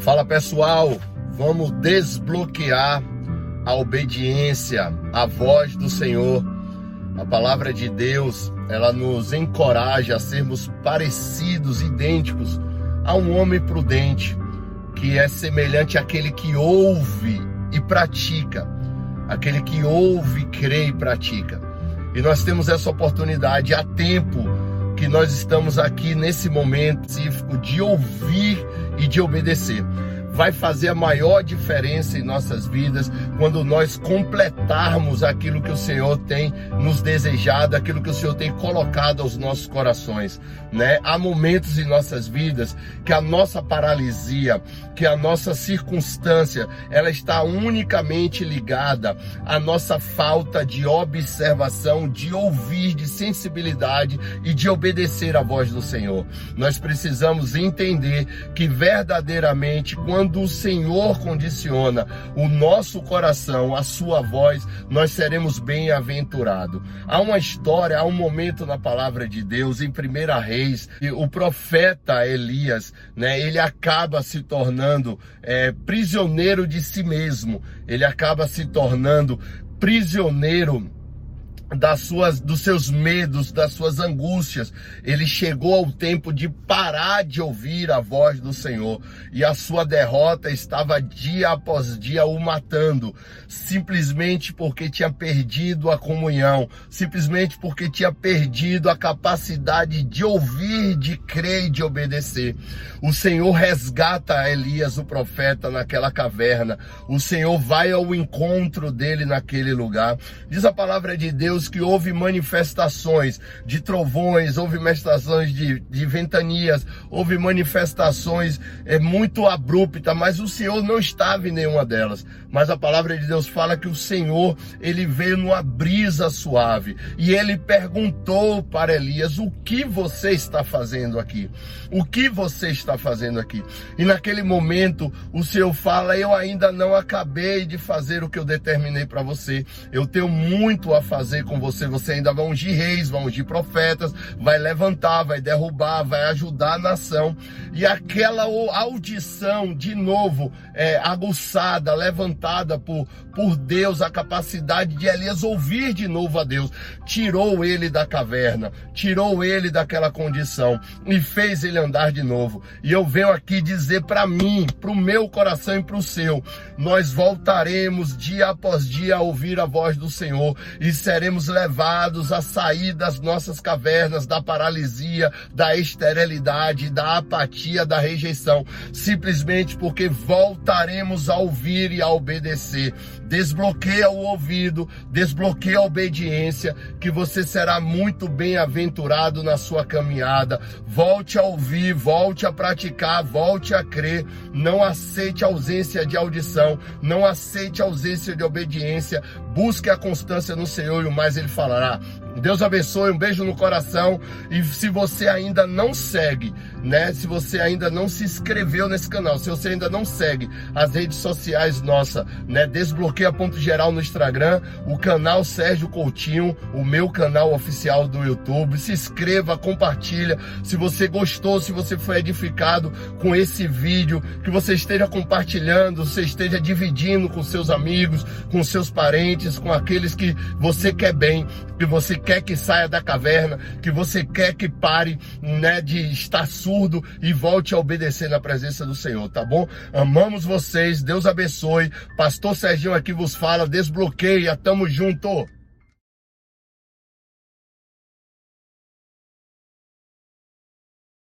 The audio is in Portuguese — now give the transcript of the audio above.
Fala pessoal, vamos desbloquear a obediência à voz do Senhor. A palavra de Deus, ela nos encoraja a sermos parecidos, idênticos a um homem prudente, que é semelhante àquele que ouve e pratica, aquele que ouve, crê e pratica. E nós temos essa oportunidade há tempo que nós estamos aqui nesse momento específico de ouvir e de obedecer vai fazer a maior diferença em nossas vidas quando nós completarmos aquilo que o Senhor tem nos desejado, aquilo que o Senhor tem colocado aos nossos corações, né? Há momentos em nossas vidas que a nossa paralisia, que a nossa circunstância, ela está unicamente ligada à nossa falta de observação, de ouvir, de sensibilidade e de obedecer à voz do Senhor. Nós precisamos entender que verdadeiramente quando quando o Senhor condiciona o nosso coração, a sua voz, nós seremos bem-aventurados. Há uma história, há um momento na palavra de Deus, em 1 Reis, o profeta Elias, né, ele acaba se tornando é, prisioneiro de si mesmo, ele acaba se tornando prisioneiro das suas, dos seus medos, das suas angústias. Ele chegou ao tempo de parar de ouvir a voz do Senhor e a sua derrota estava dia após dia o matando, simplesmente porque tinha perdido a comunhão, simplesmente porque tinha perdido a capacidade de ouvir, de crer e de obedecer. O Senhor resgata Elias, o profeta, naquela caverna. O Senhor vai ao encontro dele naquele lugar. Diz a palavra de Deus Que houve manifestações de trovões, houve manifestações de, de ventanias, houve manifestações é, muito abruptas, mas o Senhor não estava em nenhuma delas. Mas a palavra de Deus fala que o Senhor, ele veio numa brisa suave e ele perguntou para Elias: O que você está fazendo aqui? O que você está fazendo aqui? E naquele momento o Senhor fala: Eu ainda não acabei de fazer o que eu determinei para você. Eu tenho muito a fazer com você, você ainda vai ungir reis, vai ungir profetas, vai levantar, vai derrubar, vai ajudar a nação. E aquela audição, de novo, é, aguçada, levantada por, por Deus, a capacidade de Elias ouvir de novo a Deus, tirou ele da caverna, tirou ele daquela condição e fez ele andar de novo. E eu venho aqui dizer para mim, para o meu coração e para o seu, nós voltaremos dia após dia a ouvir a voz do Senhor e seremos levados a sair das nossas cavernas, da paralisia, da esterilidade, da apatia, da rejeição, simplesmente porque voltaremos a ouvir e a obedecer. Desbloqueia o ouvido, desbloqueia a obediência, que você será muito bem-aventurado na sua caminhada. Volte a ouvir, volte a praticar, volte a crer. Não aceite a ausência de audição, não aceite a ausência de obediência. Busque a constância no Senhor e o mais ele falará. Deus abençoe, um beijo no coração. E se você ainda não segue, né? Se você ainda não se inscreveu nesse canal, se você ainda não segue as redes sociais nossa, né? Desbloqueia ponto geral no Instagram, o canal Sérgio Coutinho, o meu canal oficial do YouTube. Se inscreva, compartilha. Se você gostou, se você foi edificado com esse vídeo, que você esteja compartilhando, você esteja dividindo com seus amigos, com seus parentes, com aqueles que você quer bem, que você quer que saia da caverna, que você quer que pare, né, de estar surdo e volte a obedecer na presença do Senhor, tá bom? Amamos vocês, Deus abençoe. Pastor Serginho aqui vos fala, desbloqueia, tamo junto.